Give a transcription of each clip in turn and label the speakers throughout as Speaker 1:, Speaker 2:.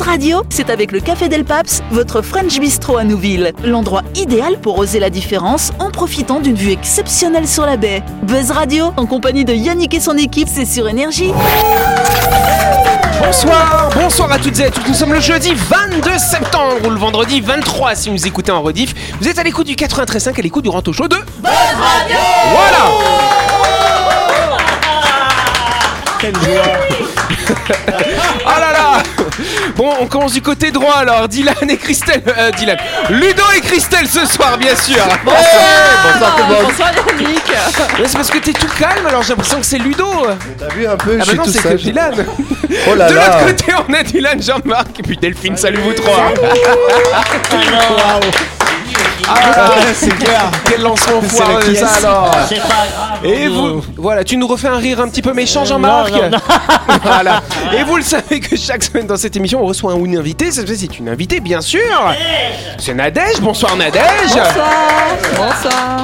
Speaker 1: Buzz Radio, c'est avec le Café Del Paps, votre French Bistro à Nouville. L'endroit idéal pour oser la différence en profitant d'une vue exceptionnelle sur la baie. Buzz Radio, en compagnie de Yannick et son équipe, c'est sur Énergie.
Speaker 2: Bonsoir, bonsoir à toutes et à tous. Nous sommes le jeudi 22 septembre ou le vendredi 23 si vous écoutez en rediff. Vous êtes à l'écoute du 93.5 à l'écoute du Ranto Show de Buzz Radio. Voilà. Quelle joie. Bon, on commence du côté droit alors. Dylan et Christelle. euh, Dylan. Ludo et Christelle ce soir, bien sûr.
Speaker 3: Bonsoir tout le monde.
Speaker 4: Bonsoir Yannick
Speaker 2: c'est parce que t'es tout calme alors j'ai l'impression que c'est Ludo.
Speaker 3: T'as vu un peu,
Speaker 2: Ah
Speaker 3: je
Speaker 2: bah
Speaker 3: suis
Speaker 2: non,
Speaker 3: tout
Speaker 2: c'est que. Dylan.
Speaker 3: Oh là
Speaker 2: de l'autre côté, on a Dylan, Jean-Marc et puis Delphine. Salut vous trois. Ah,
Speaker 3: c'est clair.
Speaker 2: Quel lancement foireux ça alors.
Speaker 5: C'est pas grave.
Speaker 2: Et vous, voilà, tu nous refais un rire un petit peu méchant, Jean-Marc. voilà. Et vous le savez que chaque semaine dans cette émission, on reçoit un ou une invitée. Cette fois-ci, c'est une invitée, bien sûr. C'est Nadège. Bonsoir, Nadège.
Speaker 4: Bonsoir Bonsoir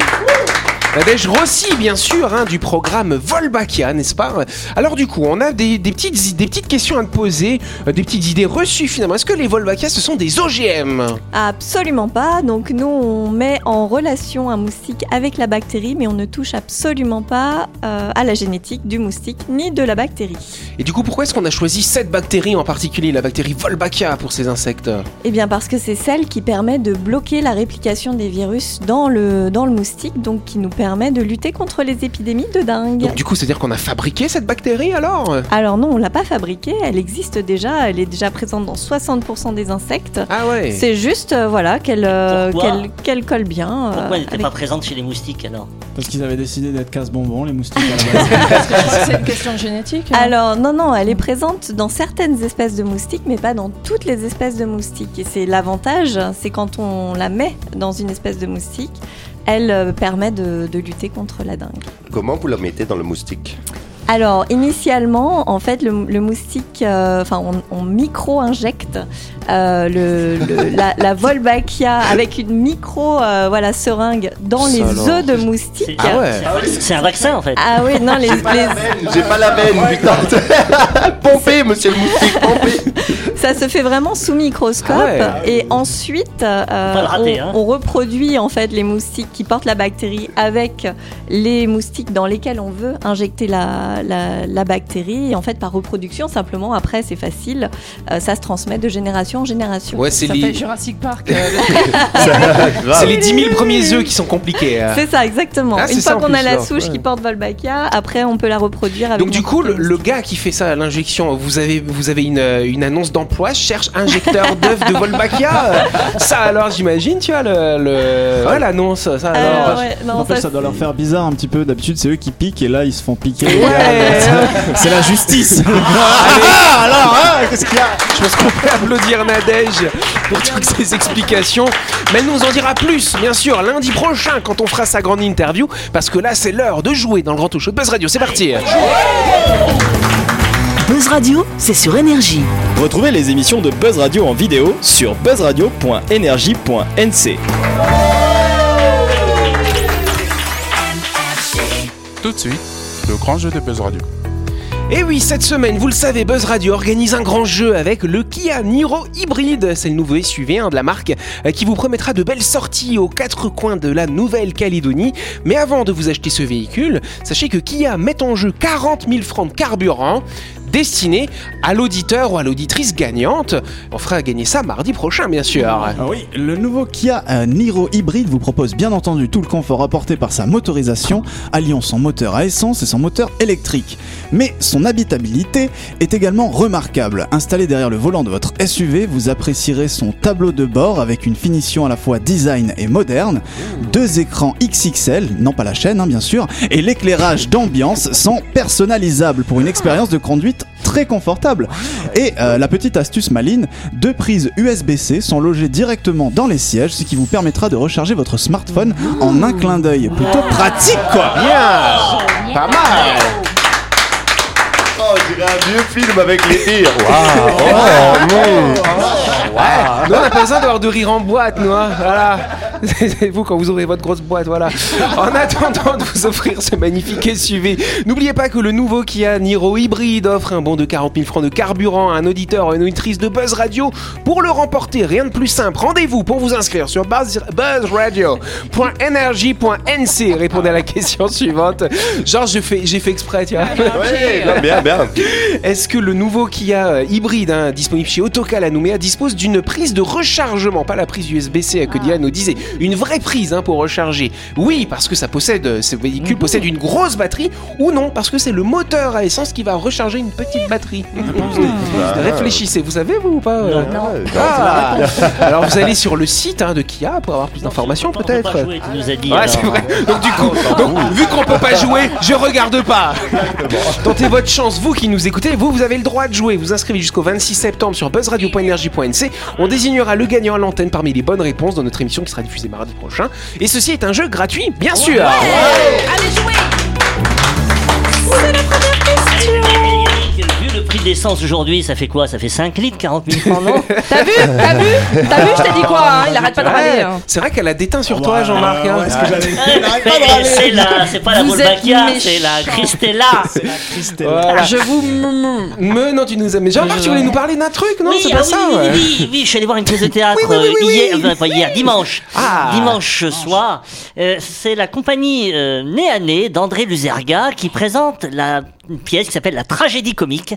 Speaker 2: Nadège Rossi, bien sûr, hein, du programme Volbakia, n'est-ce pas? Alors du coup, on a des, des petites, des petites questions à te poser, euh, des petites idées reçues finalement. Est-ce que les Volbakia, ce sont des OGM
Speaker 6: Absolument pas. Donc nous, on met en relation un moustique avec la bactérie, mais on ne touche absolument pas euh, à la génétique du moustique ni de la bactérie.
Speaker 2: Et du coup, pourquoi est-ce qu'on a choisi cette bactérie en particulier, la bactérie Volbachia, pour ces insectes?
Speaker 6: Eh bien parce que c'est celle qui permet de bloquer la réplication des virus dans le, dans le moustique, donc qui nous permet de lutter contre les épidémies de dingue.
Speaker 2: Donc du coup, c'est-à-dire qu'on a fabriqué cette bactérie alors?
Speaker 6: Alors non, on l'a pas fabriquée, elle existe déjà, elle est déjà présente dans 60% des insectes.
Speaker 2: Ah ouais
Speaker 6: C'est juste, euh, voilà, qu'elle euh, qu'elle qu'elle colle bien. euh,
Speaker 5: Pourquoi elle n'était
Speaker 6: avec-
Speaker 5: pas présente chez les moustiques alors?
Speaker 7: Parce qu'ils avaient décidé d'être casse-bonbons, les moustiques à la base.
Speaker 4: C'est une question génétique hein.
Speaker 6: Alors non, non, elle est présente dans certaines espèces de moustiques, mais pas dans toutes les espèces de moustiques. Et c'est l'avantage, c'est quand on la met dans une espèce de moustique, elle euh, permet de, lutter contre la dengue.
Speaker 3: Comment vous la mettez dans le moustique?
Speaker 6: Alors initialement, en fait, le, le moustique, euh, enfin, on, on micro-injecte euh, le, le- la, la Wolbachia avec une micro, euh, voilà, seringue dans les œufs de moustique.
Speaker 5: C'est
Speaker 2: Ah ouais.
Speaker 5: c'est- un vaccin en fait.
Speaker 6: Ah oui, non, les, les-
Speaker 3: J'ai pas la veine, putain. pompez, monsieur le moustique, pompez.
Speaker 6: Ça se fait vraiment sous microscope
Speaker 2: Ah ouais.
Speaker 6: et ensuite euh,
Speaker 5: pas rater,
Speaker 6: on,
Speaker 5: hein.
Speaker 6: on reproduit en fait les moustiques qui portent la bactérie avec les moustiques dans lesquels on veut injecter la, la, la bactérie et en fait par reproduction simplement après c'est facile euh, ça se transmet de génération en génération.
Speaker 2: Ouais, c'est les,
Speaker 4: fait Jurassic Park euh,
Speaker 2: c'est les 10 000 premiers œufs qui sont compliqués. euh.
Speaker 6: C'est ça exactement.
Speaker 2: Ah,
Speaker 6: Une fois
Speaker 2: en
Speaker 6: qu'on a la souche
Speaker 2: ouais.
Speaker 6: qui porte Wolbachia, après on peut la reproduire avec
Speaker 2: Donc du coup, le, gars qui fait ça à l'injection, vous avez, vous avez une, euh, une annonce d'emploi, cherche injecteur d'œufs de Volbachia. Ça alors, j'imagine, tu vois, le, le... ouais, l'annonce, ça
Speaker 6: moustique.
Speaker 2: alors.
Speaker 6: Ouais, non,
Speaker 7: N'empêche,
Speaker 6: ça,
Speaker 7: ça doit leur faire bizarre un petit peu. D'habitude, c'est eux qui piquent et là, ils se font piquer.
Speaker 2: Ouais.
Speaker 7: C'est la justice.
Speaker 2: Je pense qu'on peut applaudir Nadège pour toutes ces explications. Mais elle nous en dira plus, bien sûr, lundi prochain quand on fera sa grande interview. Parce que là, c'est l'heure de jouer dans le grand show de Buzz Radio. C'est parti.
Speaker 1: Buzz Radio, c'est sur Énergie.
Speaker 8: Retrouvez les émissions de Buzz Radio en vidéo sur buzzradio.energie.nc.
Speaker 9: Tout de suite, le grand jeu de Buzz Radio.
Speaker 2: Et oui, cette semaine, vous le savez, Buzz Radio organise un grand jeu avec le Kia Niro Hybride. C'est le nouveau SUV hein, de la marque euh, qui vous promettra de belles sorties aux quatre coins de la Nouvelle-Calédonie. Mais avant de vous acheter ce véhicule, sachez que Kia met en jeu 40 000 francs de carburant destiné à l'auditeur ou à l'auditrice gagnante. On fera gagner ça mardi prochain, bien sûr.
Speaker 7: Ah oui, le nouveau Kia euh, Niro hybride vous propose bien entendu tout le confort apporté par sa motorisation, alliant son moteur à essence et son moteur électrique. Mais son habitabilité est également remarquable. Installé derrière le volant de votre SUV, vous apprécierez son tableau de bord avec une finition à la fois design et moderne, deux écrans XXL, non pas la chaîne hein, bien sûr, et l'éclairage d'ambiance sont personnalisables pour une expérience de conduite très confortable. Et euh, la petite astuce maline, deux prises USB-C sont logées directement dans les sièges, ce qui vous permettra de recharger votre smartphone en un clin d'œil. Plutôt pratique quoi
Speaker 2: Bien Pas mal
Speaker 3: Oh, on dirait un vieux film avec les rires. Waouh. Oh, non.
Speaker 2: Nous, on n'a pas besoin d'avoir de rire en boîte, nous. hein. Voilà. C'est vous quand vous ouvrez votre grosse boîte, voilà. En attendant de vous offrir ce magnifique SUV, n'oubliez pas que le nouveau Kia Niro hybride offre un bon de 40 000 francs de carburant à un auditeur ou une auditrice de Buzz Radio. Pour le remporter, rien de plus simple. Rendez-vous pour vous inscrire sur buzz- buzzradio.energy.nc. Répondez à la question suivante. Genre, j'ai fait exprès, tu vois.
Speaker 3: Bien, bien.
Speaker 2: Est-ce que le nouveau Kia euh, hybride hein, disponible chez Autocal à Nouméa dispose d'une prise de rechargement, pas la prise USB-C que Diane nous disait, une vraie prise hein, pour recharger. Oui, parce que ça possède, euh, ce véhicule possède une grosse batterie, ou non, parce que c'est le moteur à essence qui va recharger une petite batterie. Réfléchissez, vous savez vous ou pas euh?
Speaker 3: Ouais,
Speaker 2: Ah. Alors vous allez sur le site hein, de Kia pour avoir plus d'informations
Speaker 5: On peut
Speaker 2: peut-être. Ouais, c'est vrai. Donc du coup, donc, vu qu'on peut pas jouer, je regarde pas. Tentez votre chance, vous qui nous écoutez, vous, vous avez le droit de jouer. Vous inscrivez jusqu'au 26 septembre sur buzzradio.energie.nc. On désignera le gagnant à l'antenne parmi les bonnes réponses dans notre émission qui sera diffusée mardi prochain. Et ceci est un jeu gratuit, bien sûr.
Speaker 5: Eh, Yannick, Vu le prix de l'essence aujourd'hui, ça fait quoi? Ça fait 5 litres, 40 000 francs, non?
Speaker 4: T'as vu? T'as vu? T'as vu? Je t'ai dit quoi hein? Il arrête pas de râler. Hein.
Speaker 2: c'est vrai qu'elle a déteint sur toi, Jean-Marc. hein.
Speaker 7: Ouais, ce que j'allais-
Speaker 5: Eh, C'est la, c'est pas la
Speaker 4: Vous êtes
Speaker 5: c'est la.
Speaker 2: Voilà.
Speaker 4: Je vous. mm,
Speaker 2: Mais non, tu nous as. Mais Jean-Marc, tu voulais nous parler d'un truc, non?
Speaker 5: Oui,
Speaker 2: C'est
Speaker 5: ah
Speaker 2: pas
Speaker 5: oui,
Speaker 2: ça
Speaker 5: oui,
Speaker 2: ouais.
Speaker 5: oui, oui, oui, je suis allé voir une pièce de théâtre
Speaker 2: Oui, oui, oui,
Speaker 5: euh,
Speaker 2: oui,
Speaker 5: hier,
Speaker 2: oui.
Speaker 5: enfin, pas hier, dimanche.
Speaker 2: Ah.
Speaker 5: Dimanche soir. Euh, c'est la compagnie euh, Nez à Nez d'André Luzerga qui présente la une pièce qui s'appelle La tragédie comique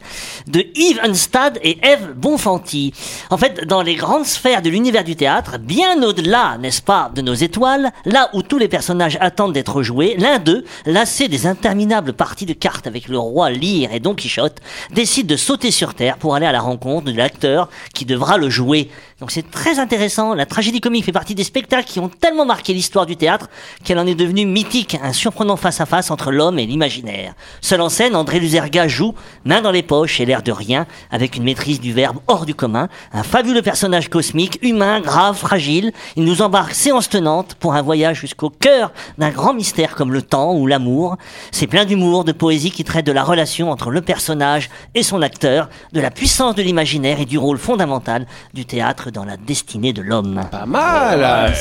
Speaker 5: de Yves Unstad et Eve Bonfanti. En fait, dans les grandes sphères de l'univers du théâtre, bien au-delà, n'est-ce pas, de nos étoiles, là où tous les personnages attendent d'être joués, l'un d'eux, lassé des interminables parties de cartes avec le roi Lear et Don Quichotte, décide de sauter sur Terre pour aller à la rencontre de l'acteur qui devra le jouer. Donc c'est très intéressant. La tragédie comique fait partie des spectacles qui ont tellement marqué l'histoire du théâtre qu'elle en est devenue mythique, un surprenant face-à-face entre l'homme et l'imaginaire. Seul en scène, André Luzerga joue, main dans les poches et l'air de rien, avec une maîtrise du verbe hors du commun, un fabuleux personnage cosmique, humain, grave, fragile. Il nous embarque séance tenante pour un voyage jusqu'au cœur d'un grand mystère comme le temps ou l'amour. C'est plein d'humour, de poésie qui traite de la relation entre le personnage et son acteur, de la puissance de l'imaginaire et du rôle fondamental du théâtre dans la destinée de l'homme.
Speaker 2: Pas mal.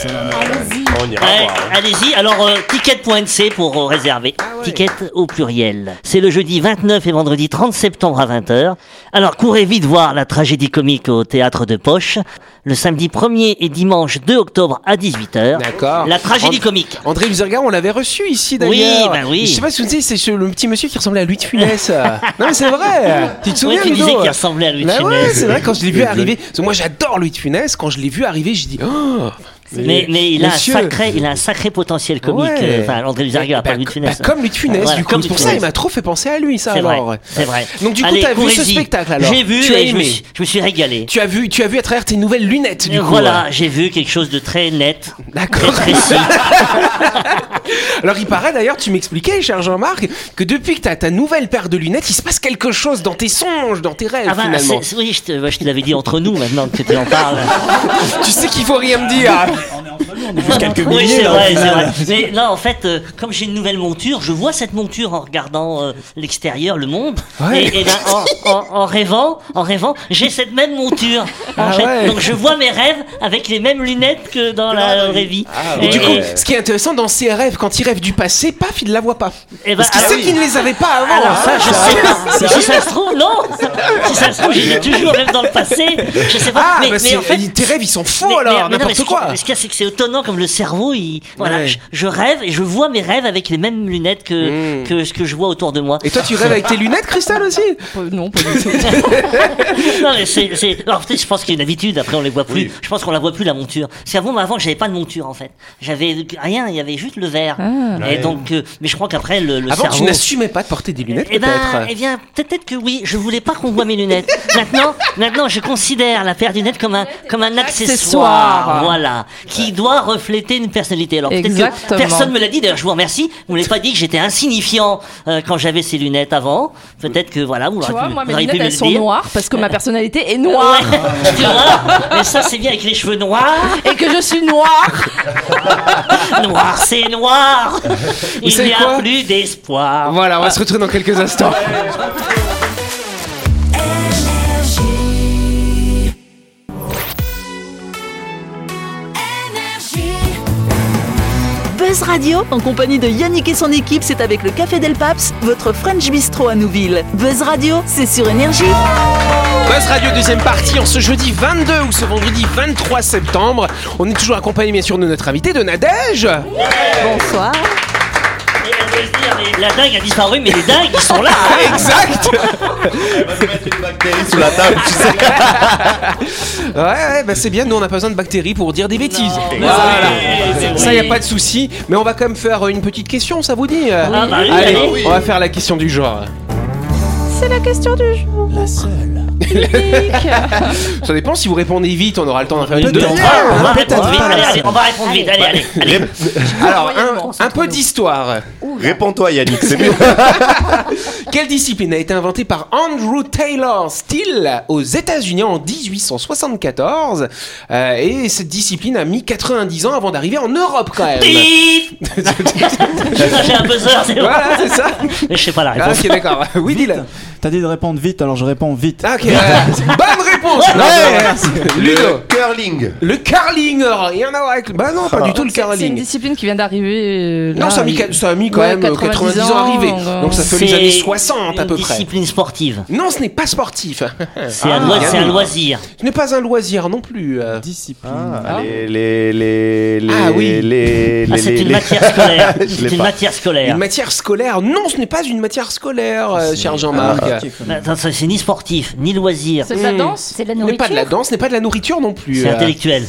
Speaker 3: On ira
Speaker 5: Ouais,
Speaker 3: voir.
Speaker 5: Allez-y, alors euh, ticket.nc pour euh, réserver. Ticket au pluriel. C'est le jeudi 29 et vendredi 30 septembre à 20h. Alors courez vite voir la tragédie comique au théâtre de Poche. Le samedi 1er et dimanche 2 octobre à 18h.
Speaker 2: D'accord.
Speaker 5: La tragédie comique.
Speaker 2: André Luzerga, on l'avait reçu ici
Speaker 5: Oui,
Speaker 2: d'ailleurs.
Speaker 5: bah oui.
Speaker 2: Je sais pas si vous savez, c'est ce- le petit monsieur qui ressemblait à Louis de Funès. non mais c'est vrai. Tu te
Speaker 5: Oui,
Speaker 2: souviens
Speaker 5: tu
Speaker 2: Ludo
Speaker 5: disais qu'il ressemblait à Louis de
Speaker 2: Bah ouais,
Speaker 5: Funès.
Speaker 2: c'est vrai quand je l'ai vu arriver. Parce que moi j'adore Louis de Quand je l'ai vu arriver, j'ai dit oh.
Speaker 5: Mais, mais il, a un sacré, il a un sacré potentiel comique.
Speaker 2: Ouais.
Speaker 5: euh, Enfin, André Luzerga, pas
Speaker 2: Bah,
Speaker 5: Louis de Funès.
Speaker 2: bah, comme Louis de Funès, du coup.
Speaker 5: comme
Speaker 2: C'est pour ça, il m'a trop fait penser à lui, ça
Speaker 5: C'est vrai, c'est vrai.
Speaker 2: Donc du coup, t'as vu ce spectacle alors
Speaker 5: J'ai vu
Speaker 2: Tu as
Speaker 5: et je me,
Speaker 2: aimé
Speaker 5: suis, je me suis régalé.
Speaker 2: Tu as vu, tu as vu à travers tes nouvelles lunettes du coup.
Speaker 5: voilà, j'ai vu quelque chose de très net,
Speaker 2: D'accord.
Speaker 5: précis.
Speaker 2: Alors il paraît d'ailleurs, tu m'expliquais, cher Jean-Marc, que depuis que tu as ta nouvelle paire de lunettes, il se passe quelque chose dans tes songes, dans tes rêves
Speaker 5: Ah bah,
Speaker 2: finalement.
Speaker 5: oui, je te, bah, te l'avais dit entre nous maintenant que tu en parles.
Speaker 2: Tu sais qu'il faut rien me dire.
Speaker 7: on est, on Juste quelques
Speaker 5: oui,
Speaker 7: milliers
Speaker 5: c'est vrai, c'est vrai. Mais là, en fait, euh, comme j'ai une nouvelle monture, je vois cette monture en regardant euh, l'extérieur, le monde,
Speaker 2: Ouais.
Speaker 5: et, et ben, en, en- en rêvant, en rêvant, j'ai cette même monture.
Speaker 2: Ah ouais.
Speaker 5: Donc je vois mes rêves avec les mêmes lunettes que dans la vraie vie.
Speaker 2: Ah, Et du coup, ce qui est intéressant dans ses rêves, quand il rêve du passé, paf, il la voit pas.
Speaker 5: eh ben,
Speaker 2: Parce qu'il sait qu'il ne les avait pas avant.
Speaker 5: Alors ça,
Speaker 2: hein.
Speaker 5: je sais pas. Si ça se trouve, non. Si ça se trouve, j'ai toujours même dans le passé. Je sais pas.
Speaker 2: Ah,
Speaker 5: mais,
Speaker 2: bah
Speaker 5: en fait,
Speaker 2: tes rêves ils sont faux alors, n'importe
Speaker 5: ce qui-
Speaker 2: quoi.
Speaker 5: Ce qu'il y a, c'est que c'est étonnant comme le cerveau, il, voilà,
Speaker 2: Ouais.
Speaker 5: je, je rêve et je vois mes rêves avec les mêmes lunettes que,
Speaker 2: Mm.
Speaker 5: que ce que je vois autour de moi.
Speaker 2: Et toi, tu rêves avec tes lunettes, Cristal aussi?
Speaker 4: Euh, Non, pas du tout.
Speaker 5: non, mais c'est, c'est, alors, peut-être, je pense qu'il y a une habitude, après on les voit plus. Je pense qu'on la voit plus, la monture. C'est avant, mais avant, j'avais pas de monture, en fait. J'avais rien, il y avait juste le verre.
Speaker 4: Ah.
Speaker 5: Et donc, euh, mais je crois qu'après, le, le
Speaker 2: Avant,
Speaker 5: cerveau.
Speaker 2: tu n'assumais pas de porter des lunettes,
Speaker 5: Eh ben,
Speaker 2: peut-être.
Speaker 5: eh bien, peut-être que oui. Je voulais pas qu'on voit mes lunettes. maintenant, maintenant, je considère la paire de lunettes comme un, comme un accessoire.
Speaker 4: Accessoire.
Speaker 5: Voilà. Qui doit refléter une personnalité. Alors, peut-être personne me l'a dit. D'ailleurs, je vous remercie. Vous m'avez pas dit que j'étais insignifiant euh, quand j'avais ces lunettes avant. Peut-être que voilà, vous
Speaker 4: vois,
Speaker 5: pu,
Speaker 4: moi, mes lunettes, elles sont
Speaker 5: dire.
Speaker 4: noires parce que ma personnalité est noire
Speaker 5: Ouais. tu vois Mais ça, c'est bien avec les cheveux noirs.
Speaker 4: et que je suis noire.
Speaker 5: Noir, c'est noir. Il n'y a plus d'espoir.
Speaker 2: Voilà, on va se retrouver dans quelques instants.
Speaker 1: Buzz Radio, en compagnie de Yannick et son équipe, c'est avec le Café Del Paps, votre French Bistro à Nouville. Buzz Radio, c'est sur Énergie.
Speaker 2: Buzz Radio deuxième partie en ce jeudi 22 ou ce vendredi 23 septembre. On est toujours accompagné bien sûr de notre invité de Nadège.
Speaker 6: Bonsoir.
Speaker 5: Se dire, mais la dingue a disparu, mais les dingues, ils sont là. hein.
Speaker 2: Exact.
Speaker 3: Elle va nous mettre une bactérie sous la table, tu sais.
Speaker 2: Ouais, ouais, bah c'est bien, nous on n'a pas besoin de bactéries pour dire des bêtises. Voilà.
Speaker 5: oui,
Speaker 2: Ça y a pas de souci, mais on va quand même faire une petite question, ça vous dit
Speaker 5: Ah, bah oui,
Speaker 2: Allez,
Speaker 5: allez.
Speaker 2: on va faire la question du jour.
Speaker 6: C'est la question du jour.
Speaker 7: La seule.
Speaker 2: Ça dépend si vous répondez vite, on aura le temps d'en faire une deuxième.
Speaker 5: On va répondre vite, allez, allez, on va répondre vite, allez, allez. allez.
Speaker 2: Alors, un, un peu d'histoire.
Speaker 3: Réponds-toi, Yannick, c'est mieux.
Speaker 2: Quelle discipline a été inventée par Andrew Taylor Still aux États-Unis en 1874 Euh, Et cette discipline a mis 90 ans avant d'arriver en Europe quand même.
Speaker 5: J'ai un buzzer, c'est bon.
Speaker 2: voilà, c'est ça.
Speaker 5: Mais je sais pas la
Speaker 2: Ah,
Speaker 5: réponse.
Speaker 2: ok, d'accord. Oui, dis-le.
Speaker 7: T'as dit de répondre vite, alors je réponds vite.
Speaker 2: Ah, ok. Bonne réponse. Ouais. Ludo.
Speaker 3: Le curling.
Speaker 2: Le curling, rien à voir avec. Bah non, pas du tout le
Speaker 4: C'est une
Speaker 2: curling.
Speaker 4: discipline qui vient d'arriver. euh,
Speaker 2: Non, ça a mis, ça a mis quand
Speaker 4: Ouais,
Speaker 2: même euh, 90 ans à arriver. Donc ça fait les
Speaker 5: C'est
Speaker 2: années 60 à peu
Speaker 5: une
Speaker 2: près.
Speaker 5: discipline sportive.
Speaker 2: Non, ce n'est pas sportif.
Speaker 5: C'est un, loi-
Speaker 2: bien
Speaker 5: c'est un loisir.
Speaker 2: Ce n'est pas un loisir non plus. euh.
Speaker 7: Discipline.
Speaker 3: Ah, les, les, les, les,
Speaker 2: Ah oui.
Speaker 3: les,
Speaker 5: Ah,
Speaker 3: les-
Speaker 5: c'est
Speaker 3: les-
Speaker 5: une
Speaker 3: les-
Speaker 5: matière scolaire. C'est une matière scolaire.
Speaker 2: Une matière scolaire Non, ce n'est pas une matière scolaire, euh, cher Jean-Marc.
Speaker 5: Ça, c'est ni sportif, ni loisir.
Speaker 4: C'est de la danse
Speaker 10: C'est de la
Speaker 2: Ce n'est pas de la danse, ce n'est pas de la nourriture non plus.
Speaker 5: C'est
Speaker 2: euh.
Speaker 5: intellectuel.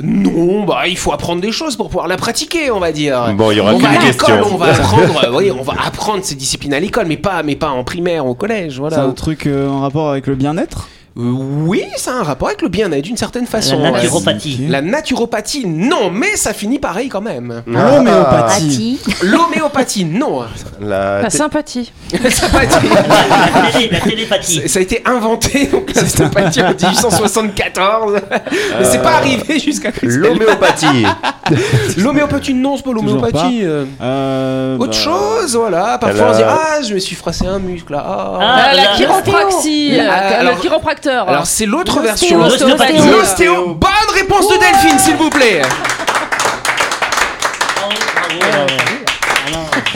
Speaker 2: Non, bah il faut apprendre des choses pour pouvoir la pratiquer, on va dire.
Speaker 3: Bon, il y aura
Speaker 2: on va
Speaker 3: qu'une
Speaker 2: à l'école,
Speaker 3: question.
Speaker 2: on va apprendre, euh, oui, on va apprendre ces disciplines à l'école, mais pas, mais pas en primaire, au collège,
Speaker 7: C'est
Speaker 2: voilà.
Speaker 7: un truc euh, en rapport avec le bien-être?
Speaker 2: Euh, oui, ça a un rapport avec le bien-être d'une certaine façon.
Speaker 5: La naturopathie.
Speaker 2: La naturopathie, non, mais ça finit pareil quand même.
Speaker 7: L'homéopathie.
Speaker 2: L'homéopathie, non.
Speaker 3: La
Speaker 4: La sympathie.
Speaker 5: La, télé- la télépathie.
Speaker 2: ça a été inventé, donc la sympathie en 1874. Mais c'est pas arrivé jusqu'à.
Speaker 3: L'homéopathie.
Speaker 2: L'homéopathie, non, c'est pas l'homéopathie. euh.
Speaker 7: Euh,
Speaker 2: Autre
Speaker 7: bah,
Speaker 2: chose, voilà. Parfois on se dit
Speaker 3: a-
Speaker 2: Ah, je me suis froissé un muscle là. Ah.
Speaker 5: Ah,
Speaker 4: Ah, la
Speaker 5: la-
Speaker 4: chiropraxie.
Speaker 2: Alors- c'est l'autre version. L'ostéo. Bonne réponse de Delphine, s'il vous plaît.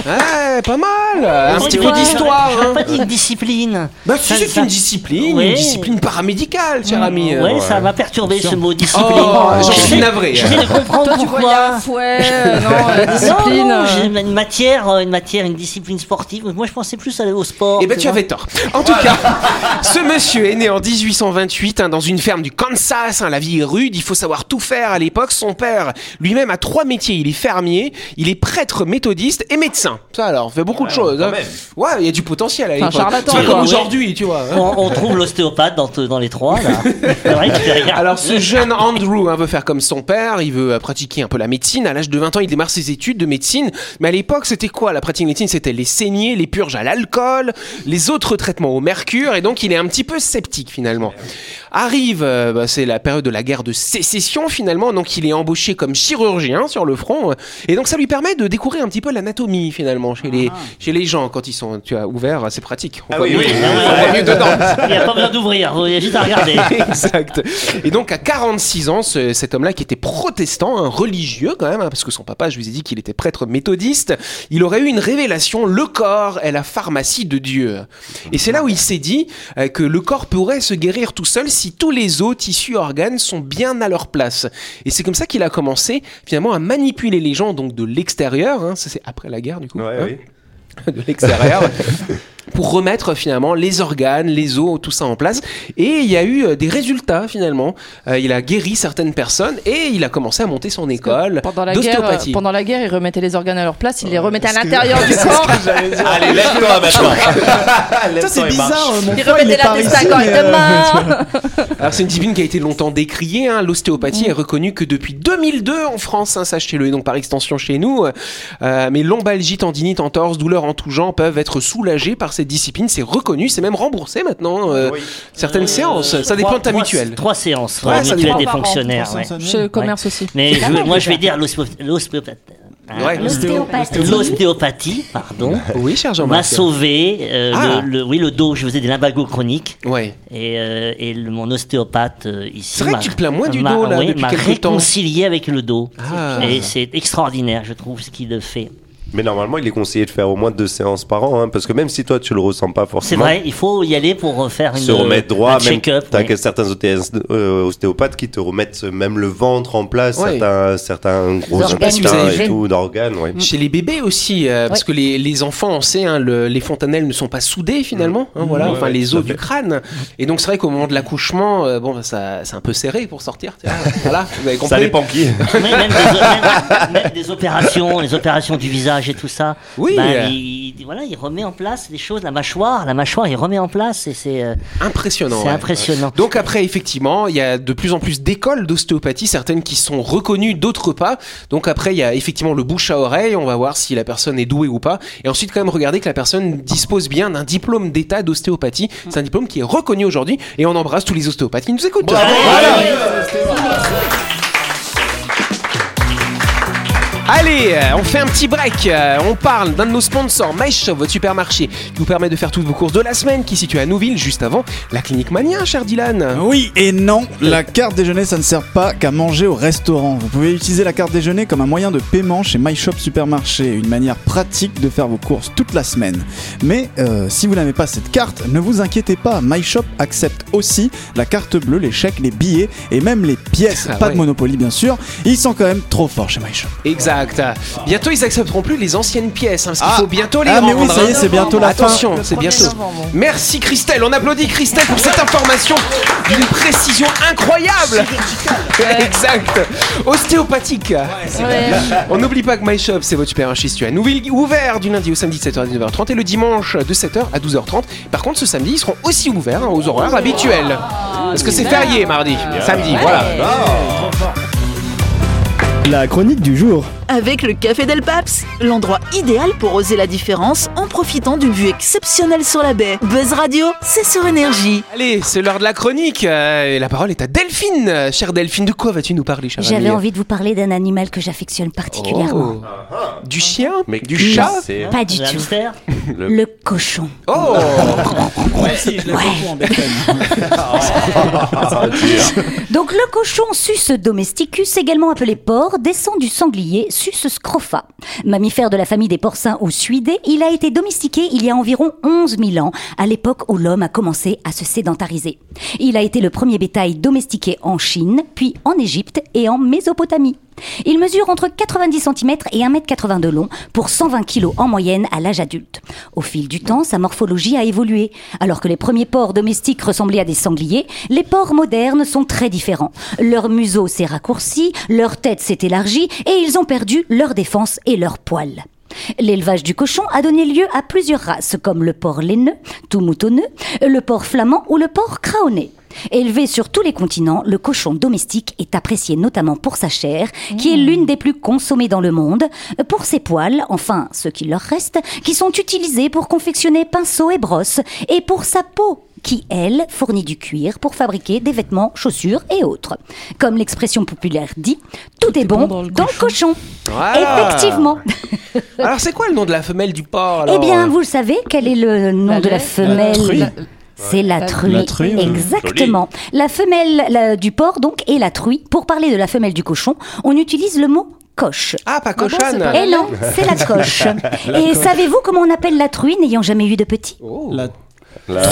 Speaker 2: Ouais, pas mal. Un petit peu d'histoire. Hein.
Speaker 5: pas dit une discipline.
Speaker 2: Bah si
Speaker 5: Ça-
Speaker 2: c'est
Speaker 5: ça-
Speaker 2: une discipline,
Speaker 5: Ouais.
Speaker 2: une discipline paramédicale, cher ami.
Speaker 5: Ouais, ça m'a perturbé ce mot discipline.
Speaker 2: Oh, j'en suis navré.
Speaker 5: J'essaie de comprendre
Speaker 4: Toi, tu
Speaker 5: pourquoi.
Speaker 4: un fouet, euh, non, la discipline.
Speaker 5: Non, non,
Speaker 4: euh,
Speaker 5: une matière, euh, une matière, une discipline sportive. Moi, je pensais plus aller au sport.
Speaker 2: Eh ben tu
Speaker 5: vois.
Speaker 2: avais tort. En tout cas, ce monsieur est né en 1828 hein, dans une ferme du Kansas. hein, la vie est rude, il faut savoir tout faire à l'époque. Son père lui-même a trois métiers. Il est fermier, il est prêtre méthodiste et médecin. Ça alors, fait beaucoup de choses. hein. Ouais, il y a du potentiel à
Speaker 4: Enfin,
Speaker 2: l'époque.
Speaker 4: charlatan,
Speaker 2: C'est pas
Speaker 4: quoi,
Speaker 2: comme
Speaker 4: ouais.
Speaker 2: aujourd'hui, tu vois. hein.
Speaker 5: On, on trouve l'ostéopathe dans, dans les trois, là. C'est vrai qu'il fait rien.
Speaker 2: Alors ce jeune Andrew hein, veut faire comme son père, il veut euh, pratiquer un peu la médecine. À l'âge de 20 ans, il démarre ses études de médecine. Mais à l'époque, c'était quoi la pratique de médecine? C'était les saignées, les purges à l'alcool, les autres traitements au mercure. Et donc il est un petit peu sceptique finalement. Arrive, euh, bah, c'est la période de la guerre de sécession finalement. Donc il est embauché comme chirurgien sur le front. Et donc ça lui permet de découvrir un petit peu l'anatomie finalement chez les, chez les gens quand ils sont tu vois, ouverts. C'est pratique. On
Speaker 3: Ah
Speaker 2: voit
Speaker 3: oui,
Speaker 2: mieux-
Speaker 3: oui,
Speaker 2: on voit mieux dedans.
Speaker 5: Il n'y a pas besoin d'ouvrir, il y a juste à regarder.
Speaker 2: exact. Et donc à 46 ans, ce- cet homme-là qui était protestant, un religieux quand même, hein, parce que son papa, je vous ai dit qu'il était prêtre méthodiste, il aurait eu une révélation, le corps est la pharmacie de Dieu. Et c'est là où il s'est dit euh, que le corps pourrait se guérir tout seul si tous les os, tissus, organes sont bien à leur place. Et c'est comme ça qu'il a commencé finalement à manipuler les gens donc de l'extérieur, hein, ça c'est après la guerre du coup,
Speaker 3: Ouais,
Speaker 2: hein,
Speaker 3: oui.
Speaker 2: de l'extérieur. pour remettre finalement les organes, les os, tout ça en place. Et il y a eu euh, des résultats finalement. Euh, il a guéri certaines personnes et il a commencé à monter son école
Speaker 4: Pendant la, guerre,
Speaker 2: d'ostéopathie.
Speaker 4: pendant la guerre, ils remettaient les organes à leur place, ils les remettaient à
Speaker 7: Est-ce que-
Speaker 4: l'intérieur du corps.
Speaker 3: Allez, lève-toi maintenant.
Speaker 7: C'est bizarre, euh, mon il
Speaker 4: l'intestin
Speaker 7: ici,
Speaker 4: quand il
Speaker 7: euh,
Speaker 4: demain.
Speaker 2: Alors c'est une discipline qui a été longtemps décriée. hein. L'ostéopathie est reconnue que depuis 2002 en France, hein, sachez-le, et donc par extension chez nous. Euh, mais lombalgie, tendinite, entorse, douleurs en tout genre peuvent être soulagées par cette discipline. C'est reconnu, c'est même remboursé maintenant. euh,
Speaker 3: Oui.
Speaker 2: Certaines
Speaker 5: Euh,
Speaker 2: séances, ça dépend
Speaker 5: trois-
Speaker 2: de ta
Speaker 5: trois-
Speaker 2: mutuelle.
Speaker 5: Trois séances,
Speaker 2: Ouais,
Speaker 5: la
Speaker 2: ça dépend.
Speaker 5: des
Speaker 4: Par an,
Speaker 5: fonctionnaires.
Speaker 7: trois
Speaker 5: ouais.
Speaker 7: cents
Speaker 4: Chez le commerce aussi.
Speaker 5: Mais je- moi, je vais dire
Speaker 2: Ouais.
Speaker 10: L'ostéopathie.
Speaker 5: L'ostéopathie, pardon,
Speaker 2: Oui, cher
Speaker 5: m'a
Speaker 2: Jean-Marc.
Speaker 5: sauvé. euh,
Speaker 2: Ah.
Speaker 5: le, le- oui, le dos, je faisais des lumbagos chroniques.
Speaker 2: Ouais.
Speaker 5: Et, euh, et le- mon ostéopathe euh, ici.
Speaker 2: C'est vrai que
Speaker 5: m'a-
Speaker 2: tu te plains moins du
Speaker 5: m'a-
Speaker 2: dos, là,
Speaker 5: oui,
Speaker 2: depuis
Speaker 5: m'a
Speaker 2: quelque temps.
Speaker 5: réconcilié avec le dos.
Speaker 2: Ah.
Speaker 5: Et c'est extraordinaire, je trouve, ce qu'il fait.
Speaker 3: Mais normalement, il est conseillé de faire au moins deux séances par an, hein, parce que même si toi tu le ressens pas
Speaker 5: C'est
Speaker 3: forcément,
Speaker 5: vrai, il faut y aller pour faire une,
Speaker 3: se remettre droit,
Speaker 5: un
Speaker 3: même
Speaker 5: check-up.
Speaker 3: t'as
Speaker 5: oui.
Speaker 3: que certains ostéos- euh, ostéopathes qui te remettent même le ventre en place,
Speaker 2: Ouais.
Speaker 3: certains, certains gros
Speaker 10: Organes
Speaker 3: intestins et tout, d'organes, ouais.
Speaker 2: Chez les bébés aussi, euh, parce que les, les enfants, on sait, hein, le- les fontanelles ne sont pas soudées finalement, hein, voilà,
Speaker 3: Ouais,
Speaker 2: enfin
Speaker 3: ouais,
Speaker 2: les os du crâne. Et donc c'est vrai qu'au moment de l'accouchement, euh, bon, ça, c'est un peu serré pour sortir. tiens, voilà, vous avez compris.
Speaker 3: Ça dépend qui.
Speaker 5: Même, des, même- même des opérations, les opérations du visage et tout ça.
Speaker 2: Oui.
Speaker 5: ben, il, il- voilà, il remet en place les choses, la mâchoire, la mâchoire, il remet en place et c'est euh,
Speaker 2: Impressionnant.
Speaker 5: c'est
Speaker 2: ouais.
Speaker 5: impressionnant.
Speaker 2: Donc après, effectivement, il y a de plus en plus d'écoles d'ostéopathie, certaines qui sont reconnues, d'autres pas. Donc après, il y a effectivement le bouche à oreille, on va voir si la personne est douée ou pas. Et ensuite, quand même, regarder que la personne dispose bien d'un diplôme d'état d'ostéopathie. C'est un diplôme qui est reconnu aujourd'hui et on embrasse tous les ostéopathes qui nous écoutent. Allez, euh, on fait un petit break. Euh, On parle d'un de nos sponsors, MyShop, votre supermarché, qui vous permet de faire toutes vos courses de la semaine, qui est situé à Nouville, juste avant la clinique Mania, cher Dylan.
Speaker 7: Oui et non, la carte déjeuner ça ne sert pas qu'à manger au restaurant. Vous pouvez utiliser la carte déjeuner comme un moyen de paiement chez MyShop Supermarché, une manière pratique de faire vos courses toute la semaine. Mais euh, si vous n'avez pas cette carte, ne vous inquiétez pas, MyShop accepte aussi la carte bleue, les chèques, les billets et même les pièces.
Speaker 2: Ah
Speaker 7: pas
Speaker 2: ouais.
Speaker 7: de Monopoly bien sûr. Ils sont quand même trop forts chez MyShop.
Speaker 2: Exact. Bientôt, ils accepteront plus les anciennes pièces, hein, parce qu'il
Speaker 7: Ah.
Speaker 2: faut bientôt les
Speaker 7: Ah, mais
Speaker 2: rendre.
Speaker 7: oui, ça y est,
Speaker 2: hein.
Speaker 7: c'est bientôt la fin.
Speaker 2: Attention, c'est bientôt. Merci Christelle, on applaudit Christelle pour cette information d'une précision incroyable. exact. Ostéopathique. On n'oublie pas que My Shop, c'est votre supermarché situé à Nouville, ouvert du lundi au samedi de 7h à 19h30 et le dimanche de 7h à 12h30. Par contre, ce samedi, ils seront aussi ouverts hein, aux horaires habituels. Parce que c'est férié mardi, samedi, voilà.
Speaker 8: La chronique du jour.
Speaker 1: Avec le Café Del Paps, l'endroit idéal pour oser la différence en profitant d'une vue exceptionnelle sur la baie. Buzz Radio, c'est sur énergie.
Speaker 2: Allez, c'est l'heure de la chronique. euh, et la parole est à Delphine. Euh, Chère Delphine, de quoi vas-tu nous parler, chère
Speaker 10: J'avais envie de vous parler d'un animal que j'affectionne particulièrement.
Speaker 2: Oh. Du chien
Speaker 3: Mais
Speaker 2: Du chat
Speaker 10: Pas du tout. Le cochon.
Speaker 2: Oh
Speaker 7: je bacon.
Speaker 10: Donc le cochon Sus domesticus, également appelé porc, descend du sanglier Sus scrofa. Mammifère de la famille des porcins ou suidés, il a été domestiqué il y a environ 11 000 ans, à l'époque où l'homme a commencé à se sédentariser. Il a été le premier bétail domestiqué en Chine, puis en Égypte et en Mésopotamie. Il mesure entre 90 cm et 1m80 de long pour 120 kg en moyenne à l'âge adulte. Au fil du temps, sa morphologie a évolué. Alors que les premiers porcs domestiques ressemblaient à des sangliers, les porcs modernes sont très différents. Leur museau s'est raccourci, leur tête s'est élargie et ils ont perdu leur défense et leur poil. L'élevage du cochon a donné lieu à plusieurs races, comme le porc laineux, tout moutonneux, le porc flamand ou le porc craonné. Élevé sur tous les continents, le cochon domestique est apprécié notamment pour sa chair, qui est l'une des plus consommées dans le monde, pour ses poils, enfin ce qui leur reste, qui sont utilisés pour confectionner pinceaux et brosses, et pour sa peau, qui, elle, fournit du cuir pour fabriquer des vêtements, chaussures et autres. Comme l'expression populaire dit, tout, est bon, dans, le cochon.
Speaker 2: Voilà.
Speaker 10: Effectivement.
Speaker 2: Alors, c'est quoi le nom de la femelle du porc
Speaker 10: Eh bien, vous le savez, quel est le nom
Speaker 4: La
Speaker 10: de la femelle. C'est la truie.
Speaker 7: La truie, ouais.
Speaker 10: Exactement. La femelle la- du porc, donc, et la truie. Pour parler de la femelle du cochon, on utilise le mot coche.
Speaker 2: Ah, pas
Speaker 4: c'est
Speaker 2: cochonne
Speaker 4: pas-
Speaker 10: Eh non, c'est la coche. Et savez-vous comment on appelle la truie n'ayant jamais eu de petit?
Speaker 2: Oh.
Speaker 7: La-
Speaker 3: La,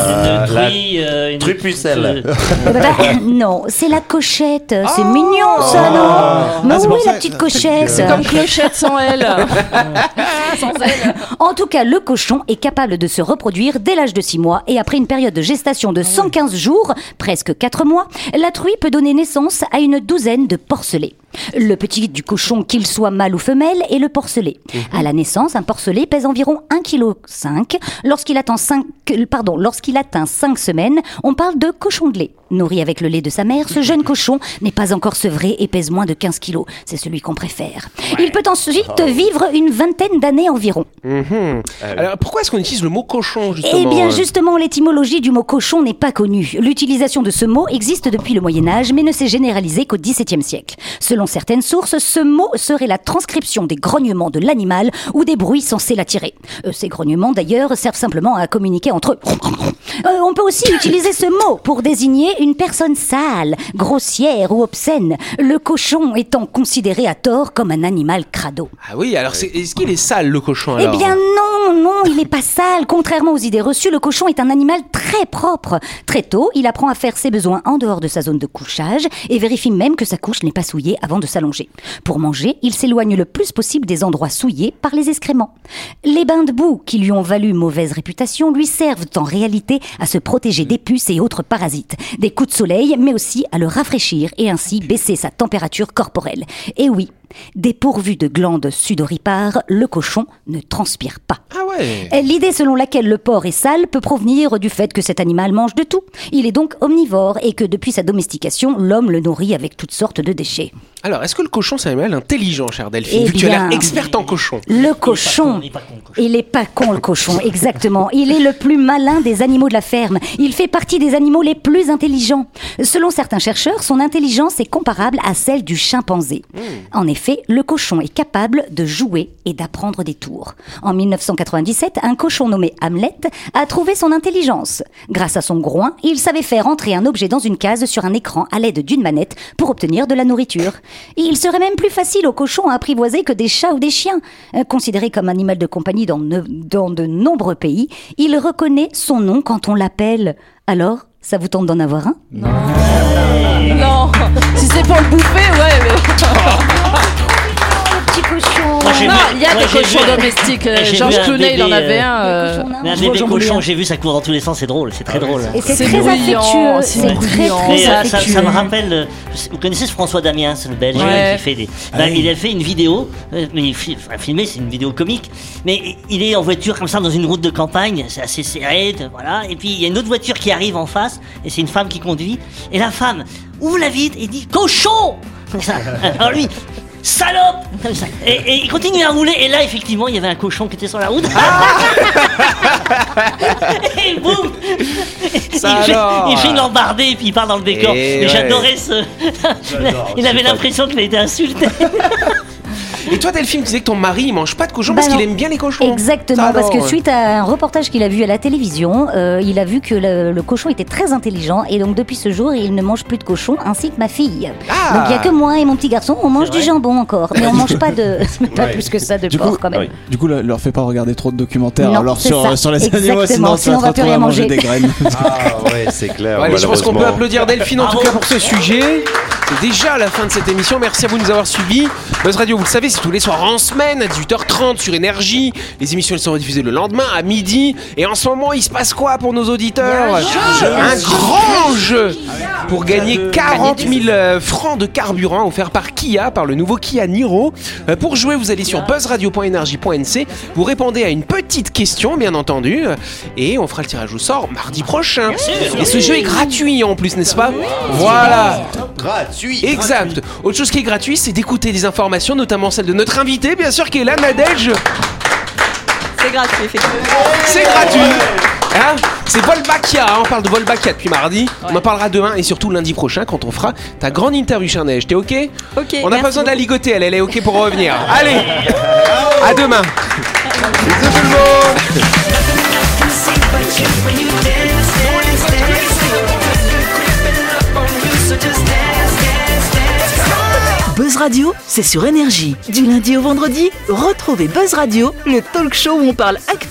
Speaker 5: Une
Speaker 3: la-
Speaker 5: truie, euh, une-
Speaker 3: trupucelle.
Speaker 5: euh,
Speaker 10: Eh ben, Non, c'est la cochette. C'est mignon, ça, non Mais
Speaker 7: Ah,
Speaker 10: oui, la petite cochette.
Speaker 4: C'est comme clochette sans elle. sans elle.
Speaker 10: En tout cas, le cochon est capable de se reproduire dès l'âge de 6 mois et après une période de gestation de 115 jours, presque 4 mois, la truie peut donner naissance à une douzaine de porcelets. Le petit du cochon, qu'il soit mâle ou femelle, est le porcelet. À la naissance, un porcelet pèse environ 1,5 kg. Lorsqu'il atteint 5, pardon, lorsqu'il atteint 5 semaines, on parle de cochon de lait. Nourri avec le lait de sa mère, ce jeune cochon n'est pas encore sevré et pèse moins de 15 kilos. C'est celui qu'on préfère. Il peut ensuite
Speaker 2: Oh.
Speaker 10: vivre une vingtaine d'années environ.
Speaker 2: Mhm. Alors pourquoi est-ce qu'on utilise le mot cochon justement
Speaker 10: Eh bien,
Speaker 2: euh
Speaker 10: justement, l'étymologie du mot cochon n'est pas connue. L'utilisation de ce mot existe depuis le Moyen Âge, mais ne s'est généralisée qu'au XVIIe siècle. Selon certaines sources, ce mot serait la transcription des grognements de l'animal ou des bruits censés l'attirer. Euh, ces grognements, d'ailleurs, servent simplement à communiquer entre eux. Euh, on peut aussi utiliser ce mot pour désigner une personne sale, grossière ou obscène, le cochon étant considéré à tort comme un animal crado.
Speaker 2: Ah oui, alors est-ce qu'il est sale le cochon
Speaker 10: Eh bien non, non, il n'est pas sale. Contrairement aux idées reçues, le cochon est un animal très propre. Très tôt, il apprend à faire ses besoins en dehors de sa zone de couchage et vérifie même que sa couche n'est pas souillée avant de s'allonger. Pour manger, il s'éloigne le plus possible des endroits souillés par les excréments. Les bains de boue qui lui ont valu mauvaise réputation lui servent en réalité à se protéger des puces et autres parasites, des coups de soleil, mais aussi à le rafraîchir et ainsi baisser sa température corporelle. Et oui, dépourvu de glandes sudoripares, le cochon ne transpire pas.
Speaker 2: Ah ouais
Speaker 10: L'idée selon laquelle le porc est sale peut provenir du fait que cet animal mange de tout. Il est donc omnivore et que depuis sa domestication, l'homme le nourrit avec toutes sortes de déchets.
Speaker 2: Alors est-ce que le cochon c'est un animal intelligent, cher Delphine
Speaker 10: Eh
Speaker 2: Vu que tu as l'air
Speaker 10: bien,
Speaker 2: experte en cochon?
Speaker 10: Le cochon, il est pas con le cochon, exactement. Il est le plus malin des animaux de la ferme. Il fait partie des animaux les plus intelligents. Selon certains chercheurs, son intelligence est comparable à celle du chimpanzé. En effet, le cochon est capable de jouer et d'apprendre des tours. En 1997, un cochon nommé Hamlet a trouvé son intelligence. Grâce à son groin, il savait faire entrer un objet dans une case sur un écran à l'aide d'une manette pour obtenir de la nourriture. Il serait même plus facile au cochon à apprivoiser que des chats ou des chiens. Euh, Considéré comme animal de compagnie dans, ne- dans de nombreux pays, il reconnaît son nom quand on l'appelle. Alors, ça vous tente d'en avoir un?
Speaker 4: Non, si c'est pour le bouffer, ouais, mais.
Speaker 10: Petit cochon
Speaker 5: Moi, j'ai
Speaker 4: Non,
Speaker 5: vu-
Speaker 4: il y a des cochons domestiques. euh, Georges
Speaker 5: un
Speaker 4: Clooney, il en avait
Speaker 5: euh,
Speaker 4: un. euh,
Speaker 5: Mais un
Speaker 10: Je
Speaker 5: bébé cochon,
Speaker 10: un.
Speaker 5: j'ai vu, ça court dans tous les sens, c'est drôle, c'est très drôle.
Speaker 10: Et c'est très affectueux.
Speaker 4: c'est
Speaker 10: très, très
Speaker 5: Mais, euh, ça, me rappelle, euh, vous connaissez ce François Damiens, le Belge qui fait des. bah, Il a fait une vidéo, euh, mais filmé, c'est une vidéo comique, mais il est en voiture comme ça dans une route de campagne, c'est assez serré, voilà, et puis il y a une autre voiture qui arrive en face, et c'est une femme qui conduit, et la femme ouvre la vitre et dit cochon Comme ça. Alors lui. Salope Comme ça. Et, et il continue à rouler, et là, effectivement, il y avait un cochon qui était sur la route. et boum il, fait, il fait une embardée et puis il part dans le décor.
Speaker 2: Et
Speaker 5: Et,
Speaker 2: ouais.
Speaker 5: j'adorais ce. il avait l'impression qu'il a été insulté.
Speaker 2: Et toi Delphine, tu disais que ton mari il mange pas de cochon
Speaker 10: Bah
Speaker 2: parce qu'il aime bien les cochons.
Speaker 10: Exactement, parce que
Speaker 2: ouais.
Speaker 10: suite à un reportage qu'il a vu à la télévision, euh, il a vu que le, le cochon était très intelligent et donc depuis ce jour, il ne mange plus de cochon ainsi que ma fille.
Speaker 2: Ah.
Speaker 10: Donc il n'y a que moi et mon petit garçon, on mange du jambon encore, mais on mange pas de pas
Speaker 3: Ouais.
Speaker 10: plus que ça de
Speaker 7: Du
Speaker 10: porc
Speaker 7: coup,
Speaker 10: quand même.
Speaker 7: Du coup, le- leur fait pas regarder trop de documentaires
Speaker 10: Non,
Speaker 7: alors sur, sur les
Speaker 10: Exactement,
Speaker 7: animaux, sinon
Speaker 10: sinon on va plus rien
Speaker 7: manger
Speaker 10: manger.
Speaker 7: des graines.
Speaker 3: Ah ouais, c'est clair.
Speaker 2: Je pense qu'on peut applaudir Delphine en tout cas pour ce sujet. C'est déjà la fin de cette émission. Merci à vous de nous avoir suivis. Buzz Radio, vous le savez, c'est tous les soirs en semaine à 18h30 sur Énergie. Les émissions elles sont rediffusées le lendemain à midi. Et en ce moment, il se passe quoi pour nos auditeurs Un grand jeu pour gagner 40 000 euh, francs de carburant offert par Kia, par le nouveau Kia Niro. Euh, Pour jouer, vous allez sur buzzradio.energie.nc. Vous répondez à une petite question, bien entendu. Et on fera le tirage au sort mardi prochain. Et ce jeu est gratuit en plus, n'est-ce pas? Voilà.
Speaker 3: Gratuit.
Speaker 2: Exact. Autre chose qui est gratuit, c'est d'écouter des informations, notamment celle de notre invité, bien sûr, qui est là, Nadège.
Speaker 6: C'est gratuit, effectivement.
Speaker 2: C'est gratuit. Hein? C'est Volbakia, hein, on parle de Volbakia depuis mardi. On en parlera demain et surtout lundi prochain quand on fera ta grande interview, cher Neige. T'es ok?
Speaker 6: Ok.
Speaker 2: On n'a pas besoin de la ligoter, elle, elle est ok pour revenir. Allez, à demain. Bisous tout le monde.
Speaker 1: Radio, c'est sur énergie. Du lundi au vendredi, retrouvez Buzz Radio, le talk show où on parle actu